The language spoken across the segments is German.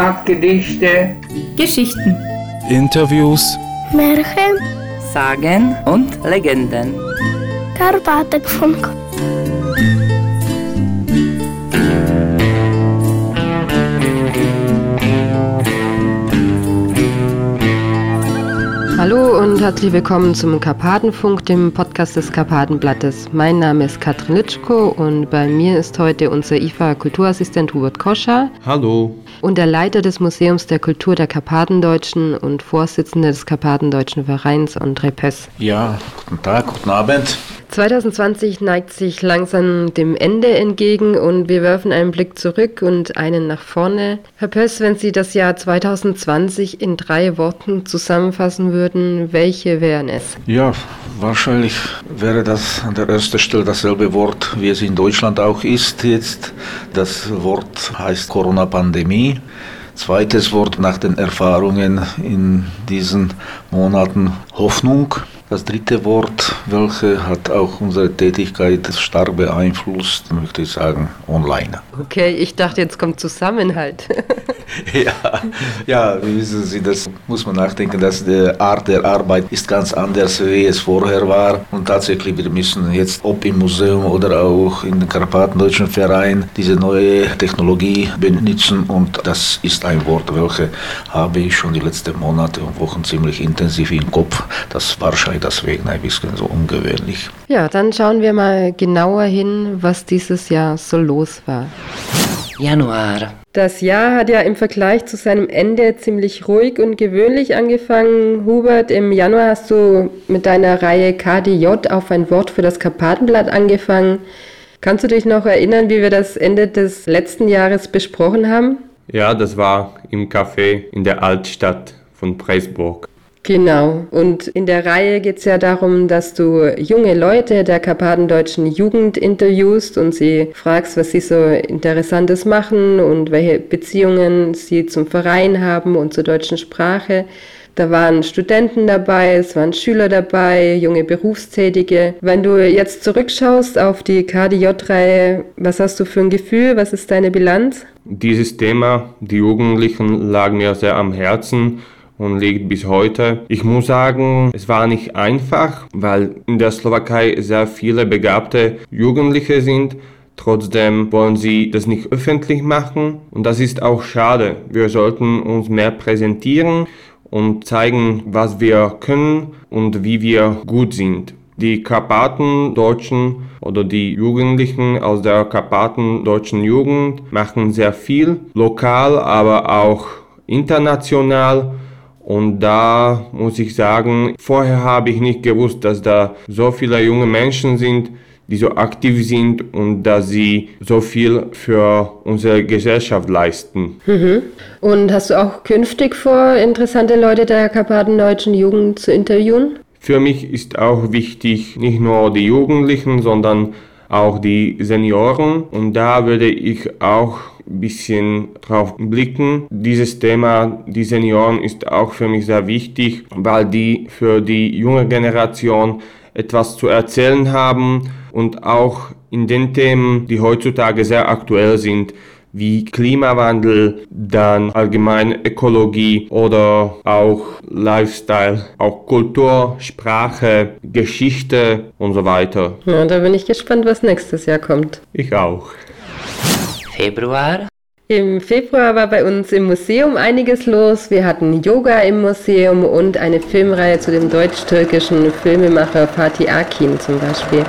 Heimatgedichte, Geschichten, Interviews, Märchen, Sagen und Legenden. Karpatenfunk. Hallo und herzlich willkommen zum Karpatenfunk, dem Podcast des Karpatenblattes. Mein Name ist Katrin Litschko und bei mir ist heute unser IFA-Kulturassistent Hubert Koscher. Hallo. Und der Leiter des Museums der Kultur der Karpatendeutschen und Vorsitzender des Karpatendeutschen Vereins André Pöss. Ja, guten Tag, guten Abend. 2020 neigt sich langsam dem Ende entgegen und wir werfen einen Blick zurück und einen nach vorne. Herr Pöss, wenn Sie das Jahr 2020 in drei Worten zusammenfassen würden, welche wären es? Ja, wahrscheinlich wäre das an der ersten Stelle dasselbe Wort, wie es in Deutschland auch ist jetzt. Das Wort heißt Corona-Pandemie. Zweites Wort nach den Erfahrungen in diesen Monaten Hoffnung. Das dritte Wort, welche hat auch unsere Tätigkeit stark beeinflusst, möchte ich sagen, online. Okay, ich dachte, jetzt kommt Zusammenhalt. ja, ja, wie wissen Sie, das muss man nachdenken, dass die Art der Arbeit ist ganz anders, wie es vorher war. Und tatsächlich, wir müssen jetzt, ob im Museum oder auch in den Karpatendeutschen Verein, diese neue Technologie benutzen. Und das ist ein Wort, welches habe ich schon die letzten Monate und Wochen ziemlich intensiv im Kopf. Das wahrscheinlich deswegen ein bisschen so ungewöhnlich. Ja, dann schauen wir mal genauer hin, was dieses Jahr so los war. Januar. Das Jahr hat ja im Vergleich zu seinem Ende ziemlich ruhig und gewöhnlich angefangen. Hubert, im Januar hast du mit deiner Reihe KDJ auf ein Wort für das Karpatenblatt angefangen. Kannst du dich noch erinnern, wie wir das Ende des letzten Jahres besprochen haben? Ja, das war im Café in der Altstadt von Preisburg. Genau. Und in der Reihe geht es ja darum, dass du junge Leute der karpatendeutschen Jugend interviewst und sie fragst, was sie so Interessantes machen und welche Beziehungen sie zum Verein haben und zur deutschen Sprache. Da waren Studenten dabei, es waren Schüler dabei, junge Berufstätige. Wenn du jetzt zurückschaust auf die KDJ-Reihe, was hast du für ein Gefühl? Was ist deine Bilanz? Dieses Thema, die Jugendlichen, lag mir sehr am Herzen und liegt bis heute. Ich muss sagen, es war nicht einfach, weil in der Slowakei sehr viele begabte Jugendliche sind. Trotzdem wollen sie das nicht öffentlich machen und das ist auch schade. Wir sollten uns mehr präsentieren und zeigen, was wir können und wie wir gut sind. Die Karpatendeutschen oder die Jugendlichen aus der Karpatendeutschen Jugend machen sehr viel, lokal, aber auch international. Und da muss ich sagen, vorher habe ich nicht gewusst, dass da so viele junge Menschen sind, die so aktiv sind und dass sie so viel für unsere Gesellschaft leisten. Mhm. Und hast du auch künftig vor, interessante Leute der karpatendeutschen Jugend zu interviewen? Für mich ist auch wichtig, nicht nur die Jugendlichen, sondern auch die Senioren. Und da würde ich auch ein bisschen drauf blicken. Dieses Thema, die Senioren, ist auch für mich sehr wichtig, weil die für die junge Generation etwas zu erzählen haben und auch in den Themen, die heutzutage sehr aktuell sind, wie Klimawandel, dann allgemein Ökologie oder auch Lifestyle, auch Kultur, Sprache, Geschichte und so weiter. Ja, da bin ich gespannt, was nächstes Jahr kommt. Ich auch. Februar. Im Februar war bei uns im Museum einiges los. Wir hatten Yoga im Museum und eine Filmreihe zu dem deutsch-türkischen Filmemacher Fatih Akin zum Beispiel.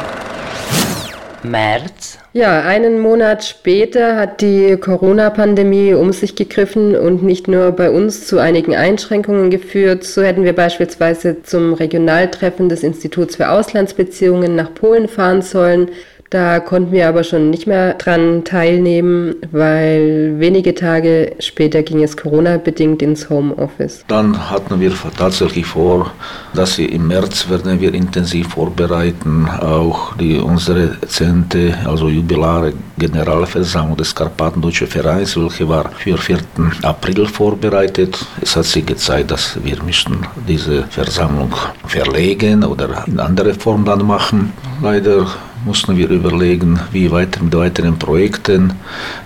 März. Ja, einen Monat später hat die Corona-Pandemie um sich gegriffen und nicht nur bei uns zu einigen Einschränkungen geführt. So hätten wir beispielsweise zum Regionaltreffen des Instituts für Auslandsbeziehungen nach Polen fahren sollen. Da konnten wir aber schon nicht mehr dran teilnehmen, weil wenige Tage später ging es Corona-bedingt ins Homeoffice. Dann hatten wir tatsächlich vor, dass wir im März werden wir intensiv vorbereiten, auch die unsere zehnte, also jubilare Generalversammlung des Karpatendeutschen Vereins, welche war für 4. April vorbereitet. Es hat sich gezeigt, dass wir müssen diese Versammlung verlegen oder in andere Form dann machen. Leider mussten wir überlegen, wie weiter mit weiteren Projekten,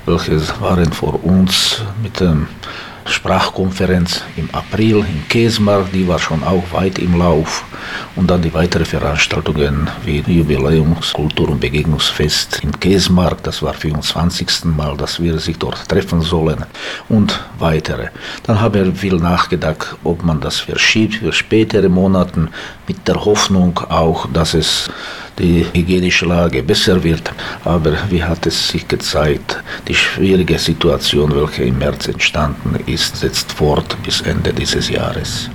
welche waren vor uns mit dem Sprachkonferenz im April in Kesmark, die war schon auch weit im Lauf. Und dann die weiteren Veranstaltungen wie Jubiläums-, Kultur- und Begegnungsfest in Kesmark, das war 24. Mal, dass wir sich dort treffen sollen und weitere. Dann haben wir viel nachgedacht, ob man das verschiebt für spätere Monate mit der Hoffnung auch, dass es die hygienische Lage besser wird. Aber wie hat es sich gezeigt, die schwierige Situation, welche im März entstanden ist, setzt fort bis Ende dieses Jahres.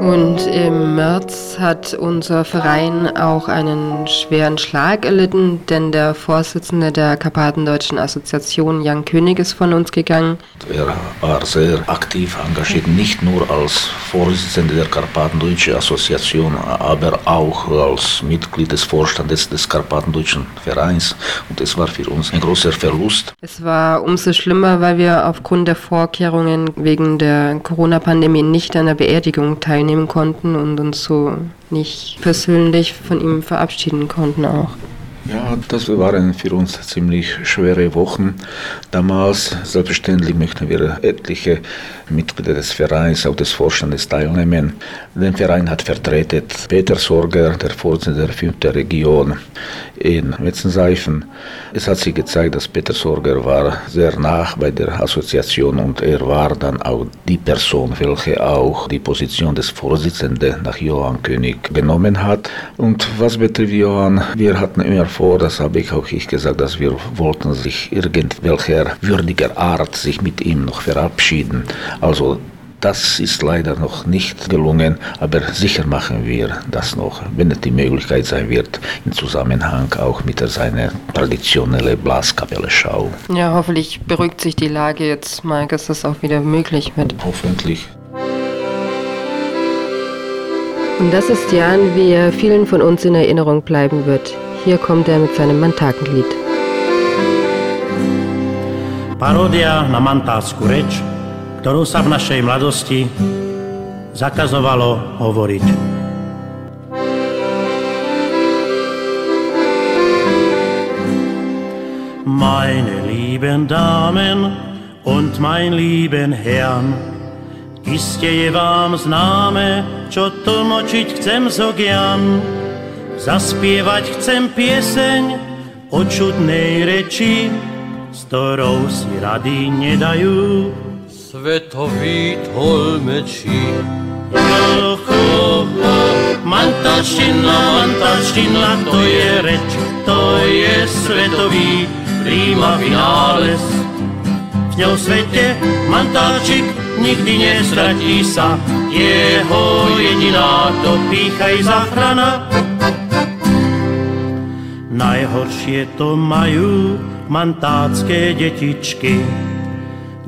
Und im März hat unser Verein auch einen schweren Schlag erlitten, denn der Vorsitzende der Karpatendeutschen Assoziation, Jan König, ist von uns gegangen. Er war sehr aktiv engagiert, nicht nur als Vorsitzender der Karpatendeutschen Assoziation, aber auch als Mitglied des Vorstandes des Karpatendeutschen Vereins. Und es war für uns ein großer Verlust. Es war umso schlimmer, weil wir aufgrund der Vorkehrungen wegen der Corona-Pandemie nicht an der Beerdigung teilnehmen konnten und uns so nicht persönlich von ihm verabschieden konnten auch. Ja, das waren für uns ziemlich schwere Wochen. Damals, selbstverständlich, möchten wir etliche Mitglieder des Vereins, auch des Vorstandes teilnehmen. Den Verein hat vertreten Peter Sorger, der Vorsitzende der 5. Region in Wetzenseifen. Es hat sich gezeigt, dass Peter Sorger war sehr nah bei der Assoziation und er war dann auch die Person, welche auch die Position des Vorsitzenden nach Johann König genommen hat. Und was betrifft Johann, wir hatten immer vor, das habe ich auch ich gesagt, dass wir wollten sich irgendwelcher würdiger Art sich mit ihm noch verabschieden. Also das ist leider noch nicht gelungen, aber sicher machen wir das noch, wenn es die Möglichkeit sein wird, im Zusammenhang auch mit seiner traditionellen Blaskapelle-Schau. Ja, hoffentlich beruhigt sich die Lage jetzt mal, dass das auch wieder möglich wird. Hoffentlich. Und das ist Jan, wie er vielen von uns in Erinnerung bleiben wird. Hier kommt er mit seinem Mantakenlied. Paródia na mantácku reč, ktorú sa v našej mladosti zakazovalo hovoriť. Meine lieben Damen und mein lieben Herrn, iste je vám známe, čo tlmočiť chcem so gian. Zaspievať chcem pieseň o čudnej reči, s ktorou si rady nedajú. Svetoví tolmeči. Jo, ho, ho, mantačtina, mantačtina, to je reč, to je svetový prima finales. V ňom svete mantáčik nikdy nestratí sa, jeho jediná to píchaj záchrana. Najhoršie to majú mantácké detičky,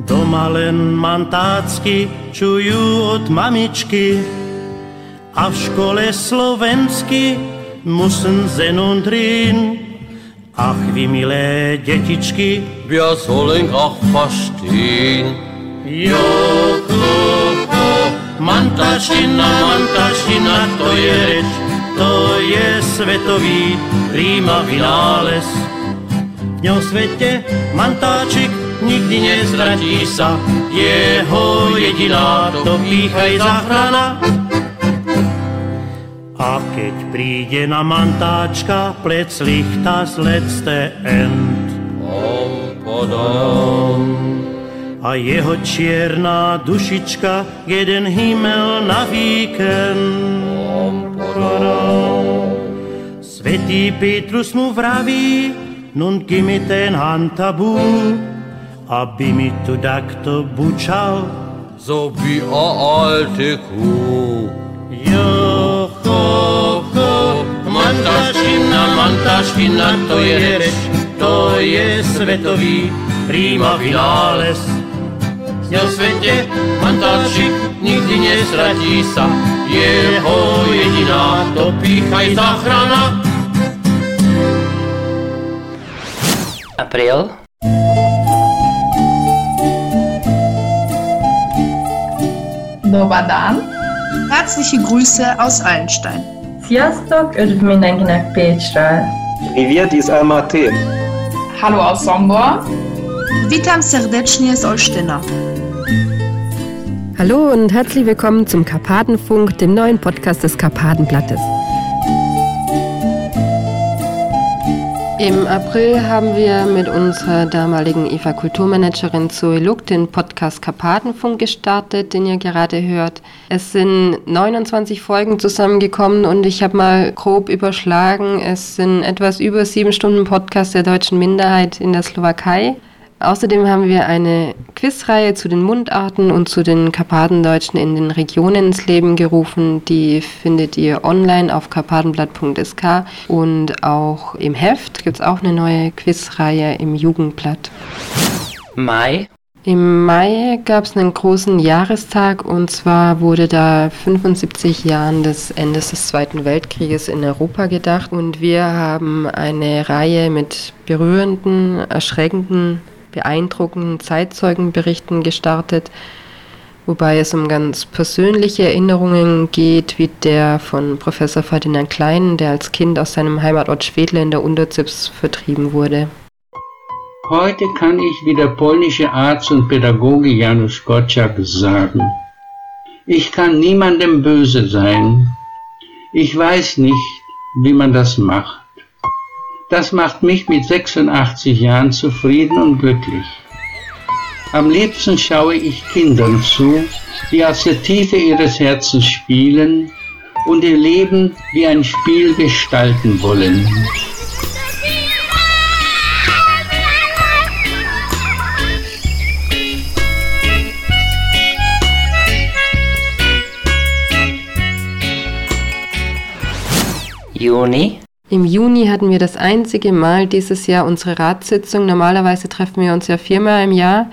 Doma len mantácky čujú od mamičky a v škole slovensky musím zenun drin. Ach, vy milé detičky, Wir sollen auch verstehen. jo, ho, mantačina, mantačina, to je reč, to je svetový prima vynález. V ňom svete mantáčik nikdy nezradí sa, jeho jediná to píchaj záchrana. A keď príde na mantáčka, plec lichta z letzte end. A jeho čierna dušička, jeden himmel na víkend. Svetý Petrus mu vraví, nun gimme ten handtabu, aby mi tu takto bučal. So wie a alte Kuh. Jo, ho, ho, mantaškina, mantaškina, to je reč, to je svetový prima vynález. V ňom svete mantáčik nikdy nestratí sa, jeho jediná to píchaj záchrana. April. Dobar dan. Herzliche Grüße aus Allenstein. Sziasztok, üdv mindenkinek Pécsről! Привет из Алматы. Hallo aus Sombor. Witam serdecznie z Olsztyna. Hallo und herzlich willkommen zum Karpatenfunk, dem neuen Podcast des Karpatenblattes. Im April haben wir mit unserer damaligen IFA Kulturmanagerin Zoe Luck den Podcast Karpatenfunk gestartet, den ihr gerade hört. Es sind 29 Folgen zusammengekommen und ich habe mal grob überschlagen, es sind etwas über sieben Stunden Podcast der deutschen Minderheit in der Slowakei. Außerdem haben wir eine Quizreihe zu den Mundarten und zu den Karpatendeutschen in den Regionen ins Leben gerufen. Die findet ihr online auf karpatenblatt.sk und auch im Heft gibt es auch eine neue Quizreihe im Jugendblatt. Mai. Im Mai gab es einen großen Jahrestag und zwar wurde da 75 Jahren des Endes des Zweiten Weltkrieges in Europa gedacht und wir haben eine Reihe mit berührenden, erschreckenden beeindruckenden Zeitzeugenberichten gestartet, wobei es um ganz persönliche Erinnerungen geht, wie der von Professor Ferdinand Klein, der als Kind aus seinem Heimatort Schwedle in der Unterzips vertrieben wurde. Heute kann ich wie der polnische Arzt und Pädagoge Janusz Gottschalk sagen, ich kann niemandem böse sein. Ich weiß nicht, wie man das macht. Das macht mich mit 86 Jahren zufrieden und glücklich. Am liebsten schaue ich Kindern zu, die aus der Tiefe ihres Herzens spielen und ihr Leben wie ein Spiel gestalten wollen. Juni. Im Juni hatten wir das einzige Mal dieses Jahr unsere Ratssitzung. Normalerweise treffen wir uns ja viermal im Jahr.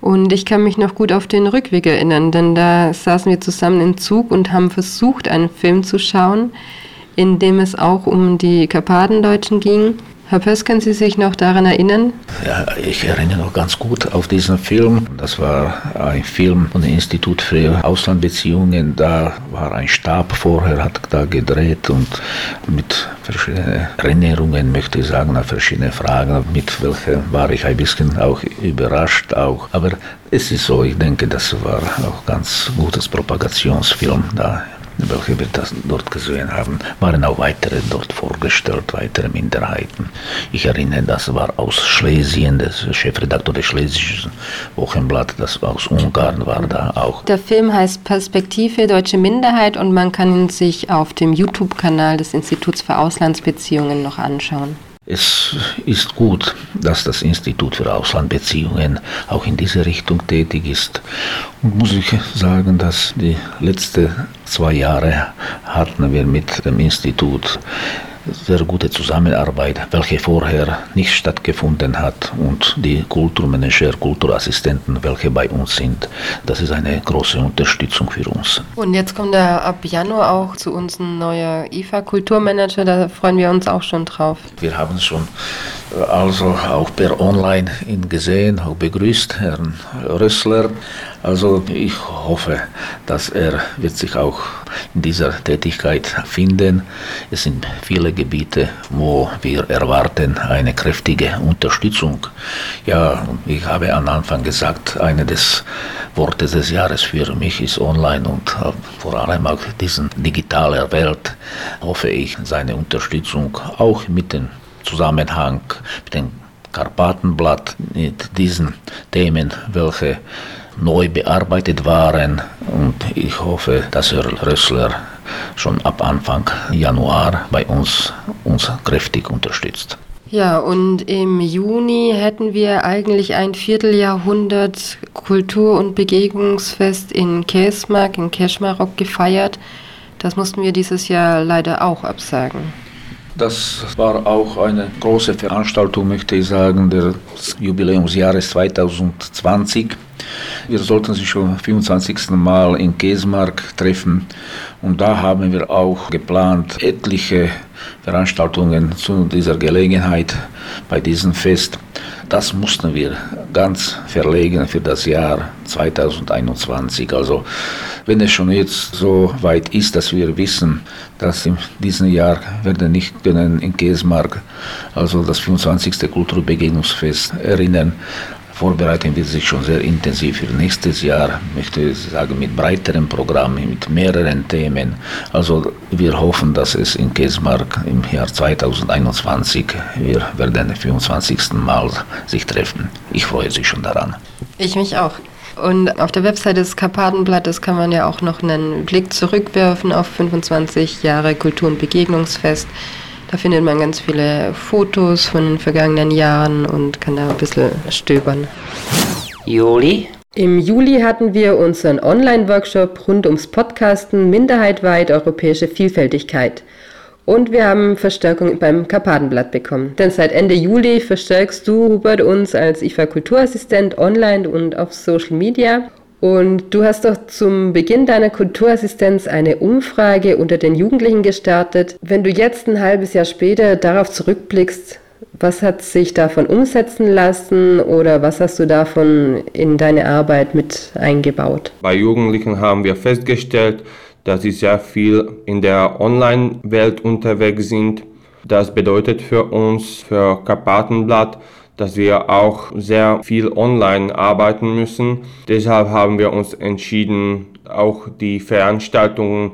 Und ich kann mich noch gut auf den Rückweg erinnern, denn da saßen wir zusammen im Zug und haben versucht, einen Film zu schauen, in dem es auch um die Karpatendeutschen ging. Herr Pöss, können Sie sich noch daran erinnern? Ja, ich erinnere noch ganz gut auf diesen Film. Das war ein Film von dem Institut für Auslandbeziehungen. Da war ein Stab vorher, hat da gedreht und mit verschiedenen Erinnerungen, möchte ich sagen, verschiedene Fragen, mit welchen war ich ein bisschen auch überrascht auch. Aber es ist so, ich denke, das war auch ganz gutes Propagationsfilm da welche wir das dort gesehen haben, waren auch weitere dort vorgestellt, weitere Minderheiten. Ich erinnere, das war aus Schlesien, der Chefredakteur des Schlesischen Wochenblatt, das aus Ungarn war da auch. Der Film heißt Perspektive Deutsche Minderheit und man kann ihn sich auf dem YouTube-Kanal des Instituts für Auslandsbeziehungen noch anschauen. Es ist gut, dass das Institut für Auslandbeziehungen auch in diese Richtung tätig ist. Und muss ich sagen, dass die letzten zwei Jahre hatten wir mit dem Institut sehr gute Zusammenarbeit, welche vorher nicht stattgefunden hat und die Kulturmanager, Kulturassistenten, welche bei uns sind, das ist eine große Unterstützung für uns. Und jetzt kommt er ab Januar auch zu uns ein neuer IFA Kulturmanager, da freuen wir uns auch schon drauf. Wir haben schon also auch per Online ihn gesehen, auch begrüßt, Herrn Rössler. Also ich hoffe, dass er wird sich auch in dieser Tätigkeit finden. Es sind viele Gebiete, wo wir erwarten eine kräftige Unterstützung. Ja, ich habe am Anfang gesagt, eine des Worte des Jahres für mich ist online und vor allem auch diesen digitaler Welt hoffe ich seine Unterstützung auch mit den Zusammenhang mit dem Karpatenblatt, mit diesen Themen, welche neu bearbeitet waren. Und ich hoffe, dass Herr Rössler schon ab Anfang Januar bei uns uns kräftig unterstützt. Ja, und im Juni hätten wir eigentlich ein Vierteljahrhundert Kultur- und Begegnungsfest in Käsmark, in Keschmarok gefeiert. Das mussten wir dieses Jahr leider auch absagen. Das war auch eine große Veranstaltung, möchte ich sagen, des Jubiläumsjahres 2020. Wir sollten sich schon 25. Mal in Käsmark treffen und da haben wir auch geplant etliche Veranstaltungen zu dieser Gelegenheit bei diesem Fest. das mussten wir ganz verlegen für das Jahr 2021. Also wenn es schon jetzt so weit ist, dass wir wissen, dass in diesem Jahr werden nicht können in Käsmark, also das 25. Kulturbegegnungsfest erinnern, vorbereiten wir sich schon sehr intensiv für nächstes Jahr, möchte ich sagen, mit breiteren Programmen, mit mehreren Themen. Also wir hoffen, dass es in Kesmark im Jahr 2021, wir werden den 25. Mal sich treffen. Ich freue mich schon daran. Ich mich auch. Und auf der Webseite des Karpatenblattes kann man ja auch noch einen Blick zurückwerfen auf 25 Jahre Kultur- und Begegnungsfest. Da findet man ganz viele Fotos von den vergangenen Jahren und kann da ein bisschen stöbern. Juli? Im Juli hatten wir unseren Online-Workshop rund ums Podcasten Minderheitweit europäische Vielfältigkeit. Und wir haben Verstärkung beim Karpatenblatt bekommen. Denn seit Ende Juli verstärkst du, Hubert, uns als IFA Kulturassistent online und auf Social Media. Und du hast doch zum Beginn deiner Kulturassistenz eine Umfrage unter den Jugendlichen gestartet. Wenn du jetzt ein halbes Jahr später darauf zurückblickst, was hat sich davon umsetzen lassen oder was hast du davon in deine Arbeit mit eingebaut? Bei Jugendlichen haben wir festgestellt, dass sie sehr viel in der Online-Welt unterwegs sind. Das bedeutet für uns, für Karpatenblatt, dass wir auch sehr viel online arbeiten müssen. Deshalb haben wir uns entschieden, auch die Veranstaltungen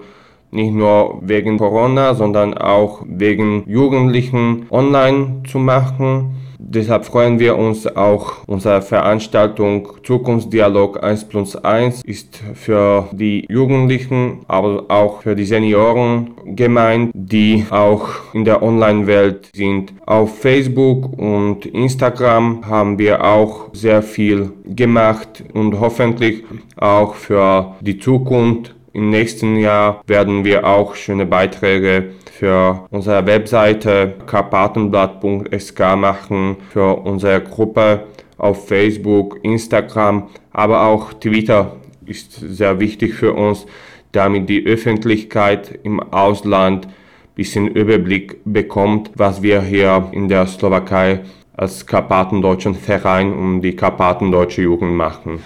nicht nur wegen Corona, sondern auch wegen Jugendlichen online zu machen. Deshalb freuen wir uns auch, unsere Veranstaltung Zukunftsdialog 1 plus 1 ist für die Jugendlichen, aber auch für die Senioren gemeint, die auch in der Online-Welt sind. Auf Facebook und Instagram haben wir auch sehr viel gemacht und hoffentlich auch für die Zukunft im nächsten Jahr werden wir auch schöne Beiträge für unsere Webseite karpatenblatt.sk machen, für unsere Gruppe auf Facebook, Instagram, aber auch Twitter ist sehr wichtig für uns, damit die Öffentlichkeit im Ausland ein bisschen Überblick bekommt, was wir hier in der Slowakei als Karpatendeutschen Verein um die Karpatendeutsche Jugend machen.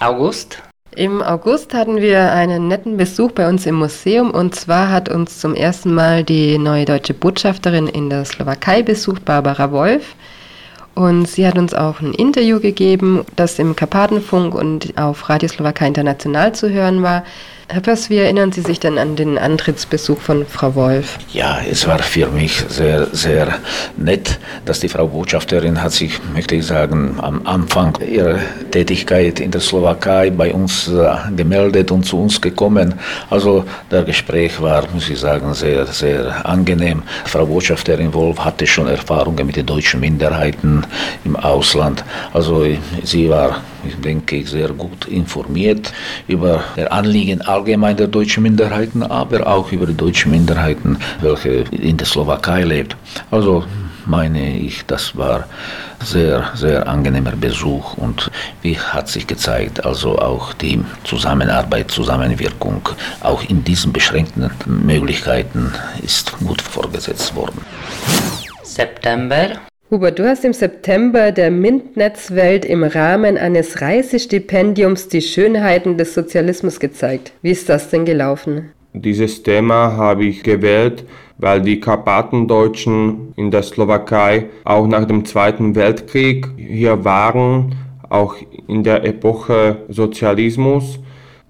August? Im August hatten wir einen netten Besuch bei uns im Museum und zwar hat uns zum ersten Mal die neue deutsche Botschafterin in der Slowakei besucht, Barbara Wolf. Und sie hat uns auch ein Interview gegeben, das im Karpatenfunk und auf Radio Slowakei International zu hören war. Herr Pöss, wie erinnern Sie sich denn an den Antrittsbesuch von Frau Wolf? Ja, es war für mich sehr, sehr nett, dass die Frau Botschafterin hat sich, möchte ich sagen, am Anfang ihrer Tätigkeit in der Slowakei bei uns äh, gemeldet und zu uns gekommen. Also das Gespräch war, muss ich sagen, sehr, sehr angenehm. Frau Botschafterin Wolf hatte schon Erfahrungen mit den deutschen Minderheiten im Ausland. Also sie war, ich denke, sehr gut informiert über das Anliegen allgemein der deutschen Minderheiten, aber auch über die deutschen Minderheiten, welche in der Slowakei lebt. Also meine ich, das war sehr, sehr angenehmer Besuch und wie hat sich gezeigt, also auch die Zusammenarbeit, Zusammenwirkung, auch in diesen beschränkten Möglichkeiten ist gut vorgesetzt worden. September. Hubert, du hast im September der MINT-Netzwelt im Rahmen eines Reisestipendiums die Schönheiten des Sozialismus gezeigt. Wie ist das denn gelaufen? Dieses Thema habe ich gewählt, weil die Karpatendeutschen in der Slowakei auch nach dem Zweiten Weltkrieg hier waren, auch in der Epoche Sozialismus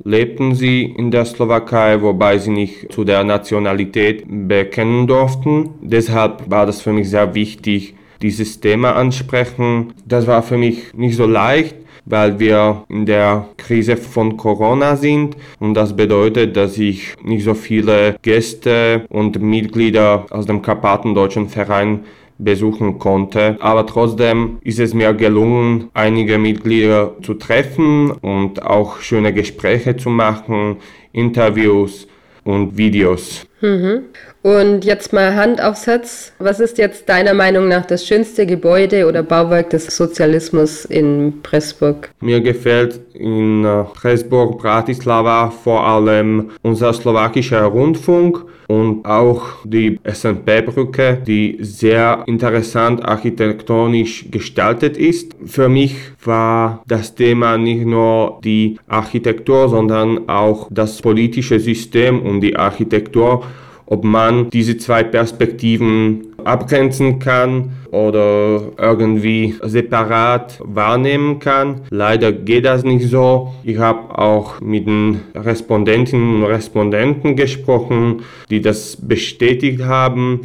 lebten sie in der Slowakei, wobei sie nicht zu der Nationalität bekennen durften. Deshalb war das für mich sehr wichtig, dieses Thema ansprechen. Das war für mich nicht so leicht, weil wir in der Krise von Corona sind und das bedeutet, dass ich nicht so viele Gäste und Mitglieder aus dem Karpatendeutschen Verein besuchen konnte. Aber trotzdem ist es mir gelungen, einige Mitglieder zu treffen und auch schöne Gespräche zu machen, Interviews und Videos. Mhm. Und jetzt mal Hand aufs Herz. Was ist jetzt deiner Meinung nach das schönste Gebäude oder Bauwerk des Sozialismus in Pressburg? Mir gefällt in äh, Pressburg, Bratislava vor allem unser slowakischer Rundfunk und auch die SNP-Brücke, die sehr interessant architektonisch gestaltet ist. Für mich war das Thema nicht nur die Architektur, sondern auch das politische System und die Architektur ob man diese zwei Perspektiven abgrenzen kann oder irgendwie separat wahrnehmen kann. Leider geht das nicht so. Ich habe auch mit den Respondentinnen und Respondenten gesprochen, die das bestätigt haben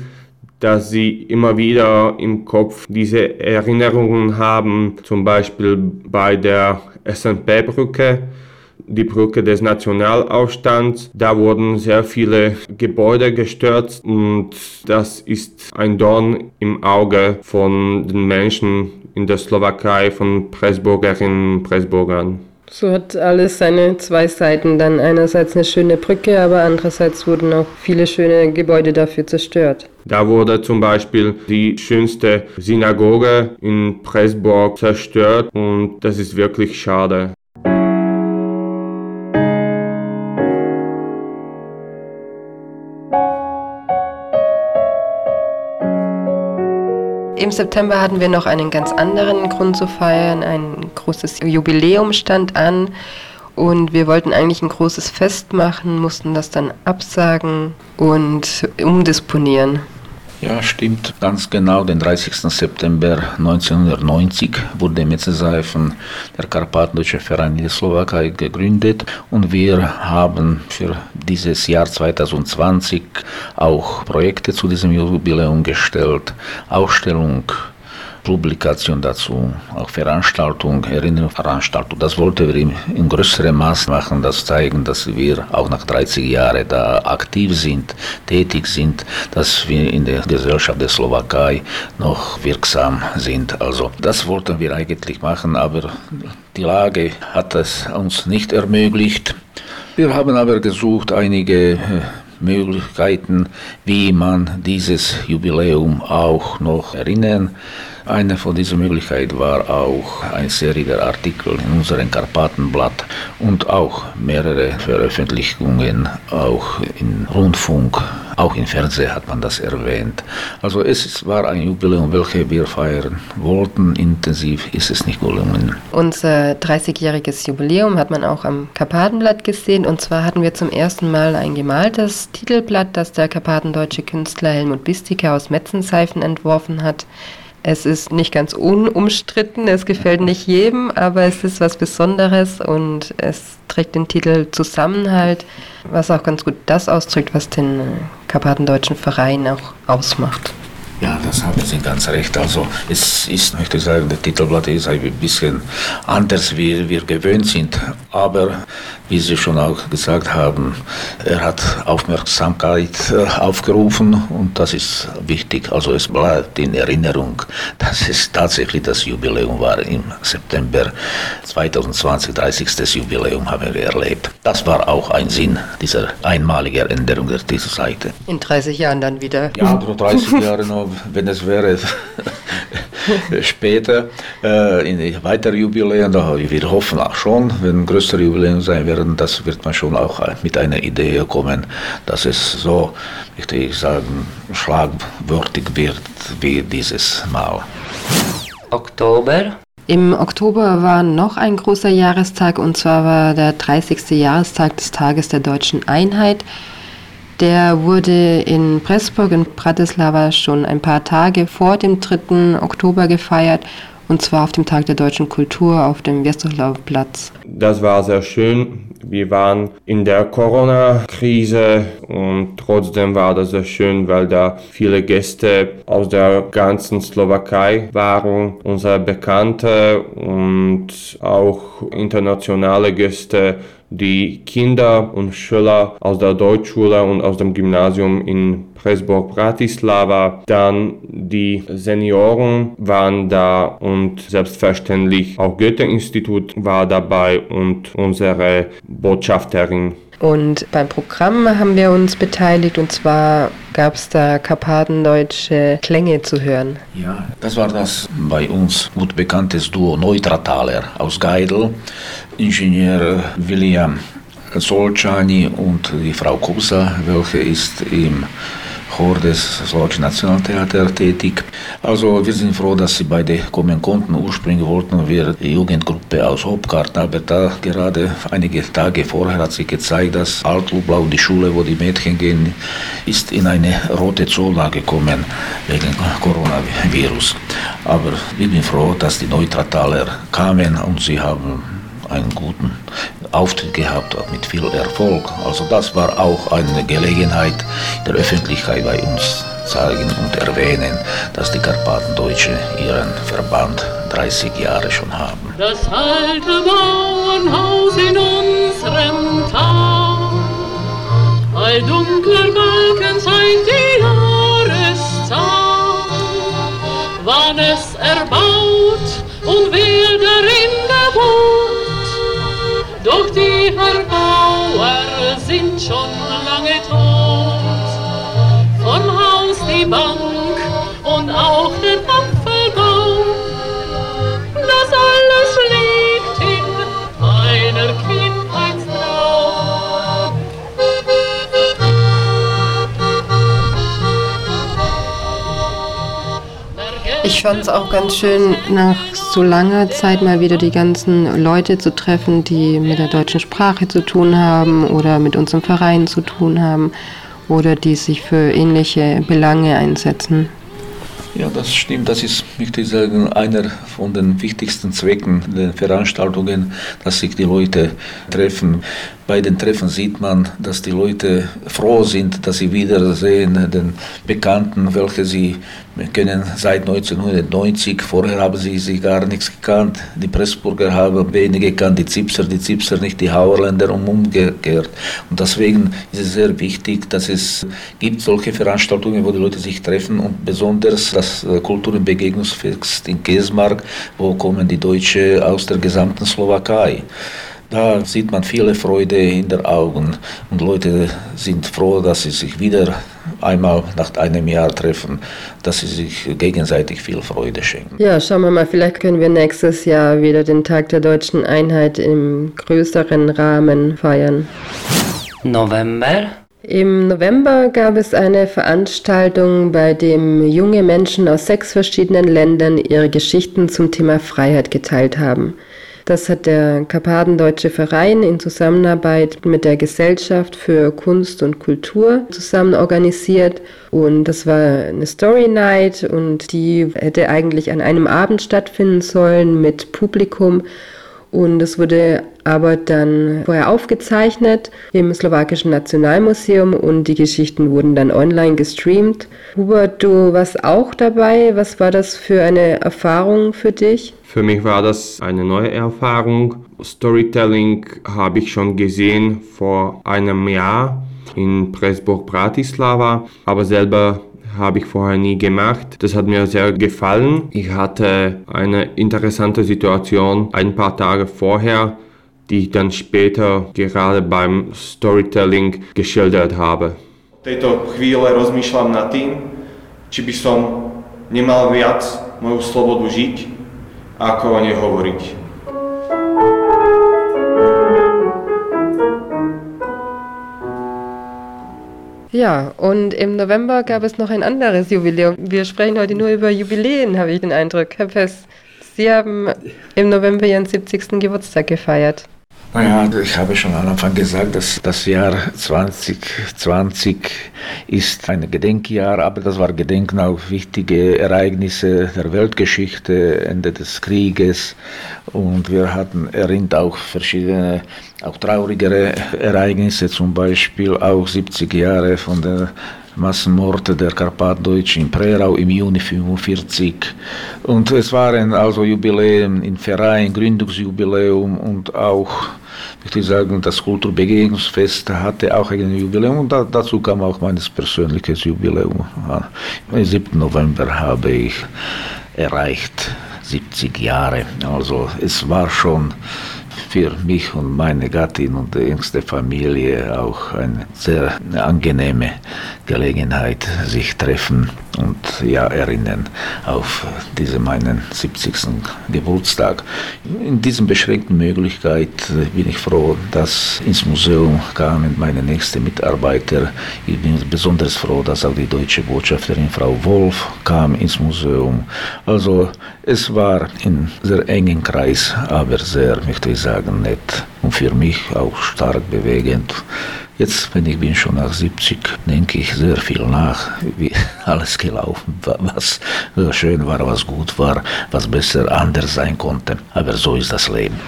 dass sie immer wieder im Kopf diese Erinnerungen haben, zum Beispiel bei der SNP-Brücke die Brücke des Nationalaufstands. Da wurden sehr viele Gebäude gestürzt und das ist ein Dorn im Auge von den Menschen in der Slowakei, von Pressburgerinnen und Pressburgern. So hat alles seine zwei Seiten. Dann einerseits eine schöne Brücke, aber andererseits wurden auch viele schöne Gebäude dafür zerstört. Da wurde zum Beispiel die schönste Synagoge in Pressburg zerstört und das ist wirklich schade. Im September hatten wir noch einen ganz anderen Grund zu feiern. Ein großes Jubiläum stand an und wir wollten eigentlich ein großes Fest machen, mussten das dann absagen und umdisponieren. Ja, stimmt. Ganz genau, den 30. September 1990 wurde Metzesei von der Karpatendeutsche Verein in der Slowakei gegründet und wir haben für dieses Jahr 2020 auch Projekte zu diesem Jubiläum gestellt, Ausstellung Publikation dazu, auch Veranstaltung, Erinnerungsveranstaltung. Das wollten wir in, größerem Maß machen, das zeigen, dass wir auch nach 30 Jahren da aktiv sind, tätig sind, dass wir in der Gesellschaft der Slowakei noch wirksam sind. Also das wollten wir eigentlich machen, aber die Lage hat es uns nicht ermöglicht. Wir haben aber gesucht, einige äh, Möglichkeiten, wie man dieses Jubiläum auch noch erinnern eine von diesen Möglichkeiten war auch eine Serie der Artikel in unserem Karpatenblatt und auch mehrere Veröffentlichungen auch im Rundfunk, auch im Fernsehen hat man das erwähnt. Also es war ein Jubiläum, welches wir feiern wollten. Intensiv ist es nicht gelungen. Unser 30-jähriges Jubiläum hat man auch am Karpatenblatt gesehen. Und zwar hatten wir zum ersten Mal ein gemaltes Titelblatt, das der karpatendeutsche Künstler Helmut Bistike aus Metzenseifen entworfen hat. Es ist nicht ganz unumstritten, es gefällt nicht jedem, aber es ist was Besonderes und es trägt den Titel Zusammenhalt, was auch ganz gut das ausdrückt, was den Karpatendeutschen Verein auch ausmacht. Ja, das haben Sie ganz recht. Also es ist, möchte ich sagen, der Titelblatt ist ein bisschen anders, wie wir gewöhnt sind. Aber wie Sie schon auch gesagt haben, er hat Aufmerksamkeit äh, aufgerufen und das ist wichtig. Also es bleibt in Erinnerung, dass es tatsächlich das Jubiläum war im September 2020, 30. Jubiläum haben wir erlebt. Das war auch ein Sinn dieser einmaligen Änderung dieser Seite. In 30 Jahren dann wieder. Ja, 30 Jahre noch, wenn es wäre. später äh, in weitere Jubiläen, wir hoffen auch schon, wenn größere Jubiläen sein werden, das wird man schon auch mit einer Idee kommen, dass es so, möchte ich sagen, schlagwörtig wird wie dieses Mal. Oktober. Im Oktober war noch ein großer Jahrestag und zwar war der 30. Jahrestag des Tages der deutschen Einheit. Der wurde in Pressburg in Bratislava schon ein paar Tage vor dem 3. Oktober gefeiert und zwar auf dem Tag der deutschen Kultur auf dem Westerlaufplatz. Das war sehr schön. Wir waren in der Corona-Krise und trotzdem war das sehr schön, weil da viele Gäste aus der ganzen Slowakei waren, unsere Bekannte und auch internationale Gäste die Kinder und Schüler aus der Deutschschule und aus dem Gymnasium in Pressburg Bratislava. Dann die Senioren waren da und selbstverständlich auch Goethe-Institut war dabei und unsere Botschafterin Und beim Programm haben wir uns beteiligt und zwar gab es da karpatendeutsche Klänge zu hören. Ja, das war das bei uns gut bekanntes Duo Neutrataler aus Geidel, Ingenieur William Solczani und die Frau Kusa, welche ist im Chor des Slowakischen Nationaltheater tätig. Also wir sind froh, dass sie beide kommen konnten. Ursprünglich wollten wir die Jugendgruppe aus Hopkart, aber da gerade einige Tage vorher hat sich gezeigt, dass Altlublau, die Schule, wo die Mädchen gehen, ist in eine rote Zone gekommen wegen Coronavirus. Aber ich bin froh, dass die Neutrataler kamen und sie haben einen guten Auftritt gehabt mit viel Erfolg. Also das war auch eine Gelegenheit der Öffentlichkeit bei uns zeigen und erwähnen, dass die Karpatendeutsche ihren Verband 30 Jahre schon haben. Das alte Bauernhaus in unserem Tal, bei dunkler Balken zeigt die Jahreszahl, wann es erbaut und wer darin gewohnt. Doch die Erbauer sind schon lange tot. Vom Haus die Bank und auch der Apfelbaum. Das alles liegt in meiner Kindheitstraum. Ich fand es auch ganz schön, nach so langer Zeit mal wieder die ganzen Leute zu treffen, die mit der deutschen Sprache zu tun haben oder mit unserem Verein zu tun haben oder die sich für ähnliche Belange einsetzen. Ja, das stimmt. Das ist, möchte ich sagen, einer von den wichtigsten Zwecken der Veranstaltungen, dass sich die Leute treffen. Bei den Treffen sieht man, dass die Leute froh sind, dass sie wiedersehen, den Bekannten, welche sie kennen seit 1990. Vorher haben sie sie gar nichts gekannt. Die Pressburger haben wenige gekannt, die Zipser, die Zipser nicht, die Hauerländer und umgekehrt. Und deswegen ist es sehr wichtig, dass es gibt solche Veranstaltungen, wo die Leute sich treffen und besonders das Kultur- und Begegnungsfest in Kesmark, wo kommen die Deutschen aus der gesamten Slowakei. Da sieht man viele Freude in den Augen und Leute sind froh, dass sie sich wieder einmal nach einem Jahr treffen, dass sie sich gegenseitig viel Freude schenken. Ja, schauen wir mal, vielleicht können wir nächstes Jahr wieder den Tag der deutschen Einheit im größeren Rahmen feiern. November? Im November gab es eine Veranstaltung, bei dem junge Menschen aus sechs verschiedenen Ländern ihre Geschichten zum Thema Freiheit geteilt haben. Das hat der Karpatendeutsche Verein in Zusammenarbeit mit der Gesellschaft für Kunst und Kultur zusammen organisiert. Und das war eine Story Night und die hätte eigentlich an einem Abend stattfinden sollen mit Publikum. Und es wurde aber dann vorher aufgezeichnet im Slowakischen Nationalmuseum und die Geschichten wurden dann online gestreamt. Hubert, du warst auch dabei. Was war das für eine Erfahrung für dich? Für mich war das eine neue Erfahrung. Storytelling habe ich schon gesehen vor einem Jahr in Pressburg Bratislava, aber selber habe ich vorher nie gemacht. Das hat mir sehr gefallen. Ich hatte eine interessante Situation ein paar Tage vorher, die ich dann später gerade beim Storytelling geschildert habe. V tejto chvíle rozmýšľam nad tým, či by som nemal viac moju slobodu žiť, ako o nej hovoriť. Ja, und im November gab es noch ein anderes Jubiläum. Wir sprechen heute nur über Jubiläen, habe ich den Eindruck. Herr Pess, Sie haben im November Ihren 70. Geburtstag gefeiert. Naja, ich habe schon am Anfang gesagt, dass das Jahr 2020 ist ein Gedenkjahr, aber das war Gedenken auf wichtige Ereignisse der Weltgeschichte, Ende des Krieges und wir hatten erinnert auch verschiedene, auch traurigere Ereignisse, zum Beispiel auch 70 Jahre von der Massenmord der Karpatdeutschen in Prerau im Juni 1945. Und es waren also Jubiläen im Verein, Gründungsjubiläum und auch, ich sagen, das Kulturbegegnungsfest hatte auch ein Jubiläum und da, dazu kam auch mein persönliches Jubiläum. Am 7. November habe ich erreicht 70 Jahre. Also es war schon für mich und meine Gattin und die jüngste Familie auch eine sehr angenehme Gelegenheit, sich treffen und ja erinnern auf diesen meinen 70. Geburtstag. In diesen beschränkten Möglichkeit bin ich froh, dass ins Museum kamen meine nächsten Mitarbeiter. Ich bin besonders froh, dass auch die deutsche Botschafterin Frau Wolf kam ins Museum. Also es war in sehr engen Kreis, aber sehr, möchte ich sagen, nett und für mich auch stark bewegend. Jetzt, wenn ich bin schon nach 70, denke ich sehr viel nach, wie alles gelaufen war, was schön war, was gut war, was besser anders sein konnte. Aber so ist das Leben.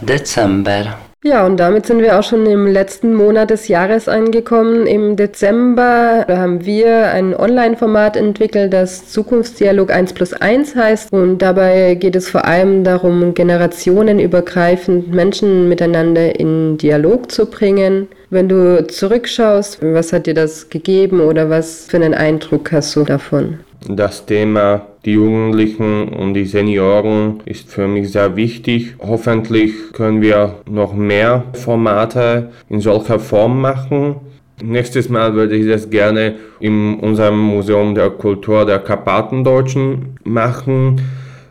Dezember. Ja, und damit sind wir auch schon im letzten Monat des Jahres angekommen. Im Dezember haben wir ein Online-Format entwickelt, das Zukunftsdialog 1 plus 1 heißt. Und dabei geht es vor allem darum, generationenübergreifend Menschen miteinander in Dialog zu bringen. Wenn du zurückschaust, was hat dir das gegeben oder was für einen Eindruck hast du davon? Das Thema die Jugendlichen und die Senioren ist für mich sehr wichtig. Hoffentlich können wir noch mehr Formate in solcher Form machen. Nächstes Mal würde ich das gerne in unserem Museum der Kultur der Karpatendeutschen machen,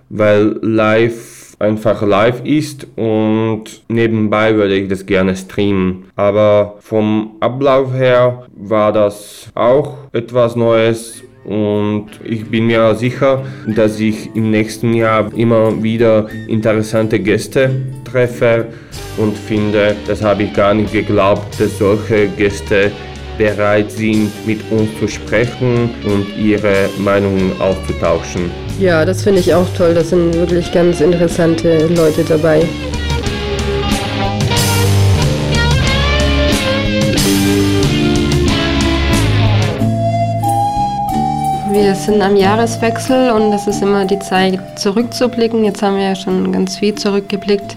weil live einfach live ist und nebenbei würde ich das gerne streamen. Aber vom Ablauf her war das auch etwas Neues und ich bin mir sicher, dass ich im nächsten Jahr immer wieder interessante Gäste treffe und finde, das habe ich gar nicht geglaubt, dass solche Gäste bereit sind, mit uns zu sprechen und ihre Meinungen auszutauschen. Ja, das finde ich auch toll. Das sind wirklich ganz interessante Leute dabei. Wir sind am Jahreswechsel und es ist immer die Zeit zurückzublicken. Jetzt haben wir ja schon ganz viel zurückgeblickt.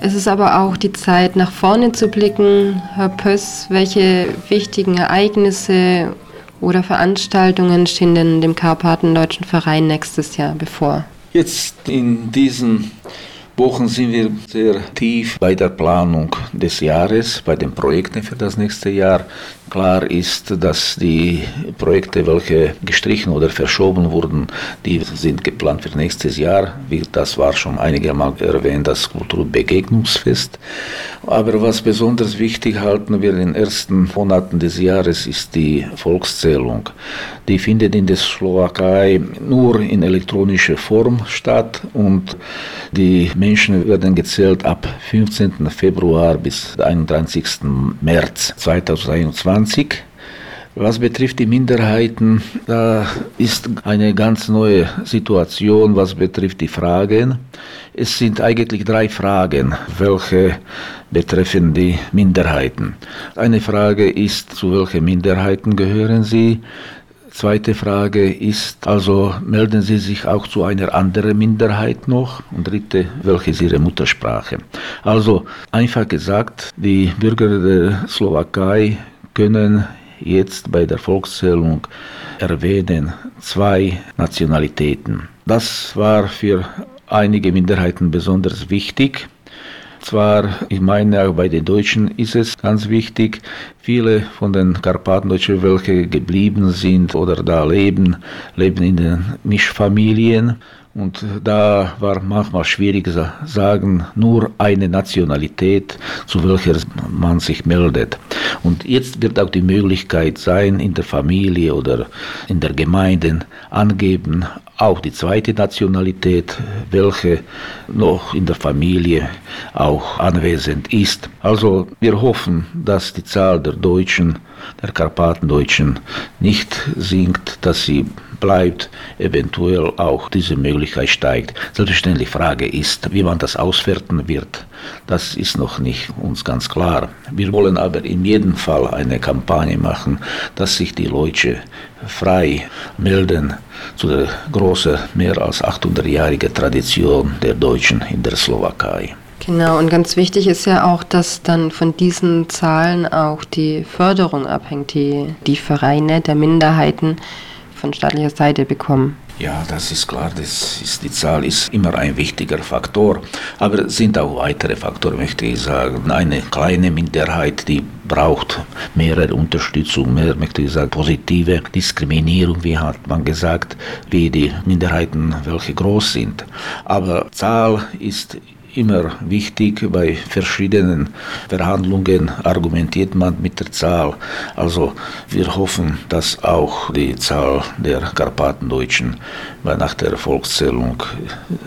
Es ist aber auch die Zeit nach vorne zu blicken. Herr Pöss, welche wichtigen Ereignisse oder Veranstaltungen stehen denn dem Karpatendeutschen Verein nächstes Jahr bevor? Jetzt in diesen Wochen sind wir sehr tief bei der Planung des Jahres, bei den Projekten für das nächste Jahr. Klar ist, dass die Projekte, welche gestrichen oder verschoben wurden, die sind geplant für nächstes Jahr. Das war schon einige Mal erwähnt, das Kulturbegegnungsfest. Aber was besonders wichtig halten wir in den ersten Monaten des Jahres ist die Volkszählung. Die findet in der Slowakei nur in elektronischer Form statt und die Menschen werden gezählt ab 15. Februar bis 31. März 2021. 20. Was betrifft die Minderheiten, da ist eine ganz neue Situation, was betrifft die Fragen. Es sind eigentlich drei Fragen, welche betreffen die Minderheiten. Eine Frage ist, zu welchen Minderheiten gehören sie? Zweite Frage ist, also melden Sie sich auch zu einer anderen Minderheit noch? Und dritte, welche ist Ihre Muttersprache? Also einfach gesagt, die Bürger der Slowakei können jetzt bei der Volkszählung erwähnen zwei Nationalitäten. Das war für einige Minderheiten besonders wichtig. Zwar, ich meine, auch bei den Deutschen ist es ganz wichtig, viele von den Karpatendeutschen, welche geblieben sind oder da leben, leben in den Mischfamilien. Und da war manchmal schwierig zu sagen, nur eine Nationalität, zu welcher man sich meldet. Und jetzt wird auch die Möglichkeit sein, in der Familie oder in der Gemeinde angeben, auch die zweite Nationalität, welche noch in der Familie auch anwesend ist. Also wir hoffen, dass die Zahl der Deutschen, der Karpatendeutschen nicht sinkt, dass sie bleibt, eventuell auch diese Möglichkeit steigt. Selbstverständlich Frage ist, wie man das auswerten wird. Das ist noch nicht uns ganz klar. Wir wollen aber in jedem Fall eine Kampagne machen, dass sich die Leute frei melden zu der großen, mehr als 800-jährigen Tradition der Deutschen in der Slowakei. Genau, und ganz wichtig ist ja auch, dass dann von diesen Zahlen auch die Förderung abhängt, die die Vereine der Minderheiten von staatlicher Seite bekommen. Ja, das ist klar, das ist, die Zahl ist immer ein wichtiger Faktor. Aber es sind auch weitere Faktoren, möchte ich sagen. Eine kleine Minderheit, die braucht mehr Unterstützung, mehr, möchte ich sagen, positive Diskriminierung, wie hat man gesagt, wie die Minderheiten, welche groß sind. Aber Zahl ist immer wichtig. Bei verschiedenen Verhandlungen argumentiert man mit der Zahl. Also wir hoffen, dass auch die Zahl der Karpatendeutschen nach der Volkszählung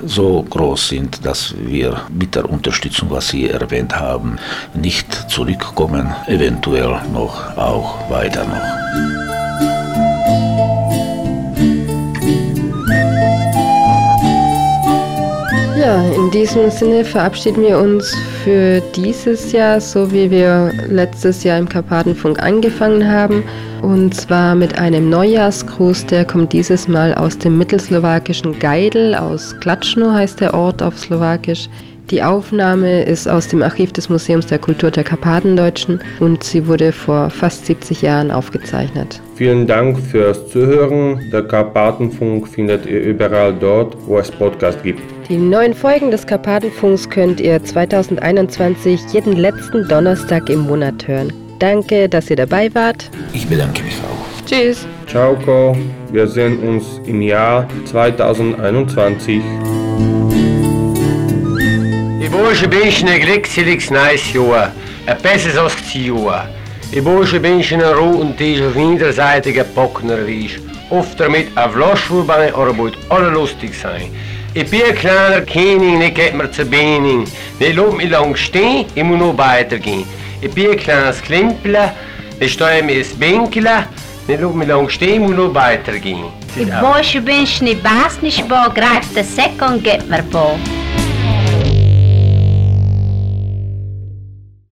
so groß sind, dass wir mit der Unterstützung, was Sie erwähnt haben, nicht zurückkommen, eventuell noch auch weiter noch. Ja, in diesem Sinne verabschieden wir uns für dieses Jahr, so wie wir letztes Jahr im Karpatenfunk angefangen haben. Und zwar mit einem Neujahrsgruß, der kommt dieses Mal aus dem mittelslowakischen Geidel, aus Klatschno heißt der Ort auf Slowakisch. Die Aufnahme ist aus dem Archiv des Museums der Kultur der Karpatendeutschen und sie wurde vor fast 70 Jahren aufgezeichnet. Vielen Dank fürs Zuhören. Der Karpatenfunk findet ihr überall dort, wo es Podcasts gibt. Die neuen Folgen des Karpatenfunks könnt ihr 2021 jeden letzten Donnerstag im Monat hören. Danke, dass ihr dabei wart. Ich bedanke mich auch. Tschüss. Ciao, Ko. Wir sehen uns im Jahr 2021. Ich Menschen ein glückseliges neues Jahr, ein besseres als das Jahr. Ich wünsche Menschen einen Ruhe und Tisch auf niederseitigen Bocknerwisch. Oft damit auf Loschwurbein oder wird alle lustig sein. Ich bin ein kleiner König, nicht geht mir zu Bening. Nicht lass mich lang stehen, ich muss noch weitergehen. Ich bin ein kleines Klimpler, nicht stehe mir ins Bänkle, nicht lass mich lang stehen, ich muss noch weitergehen. Ich wünsche Menschen, ich weiß nicht, wo greift der Säck und geht mir vor.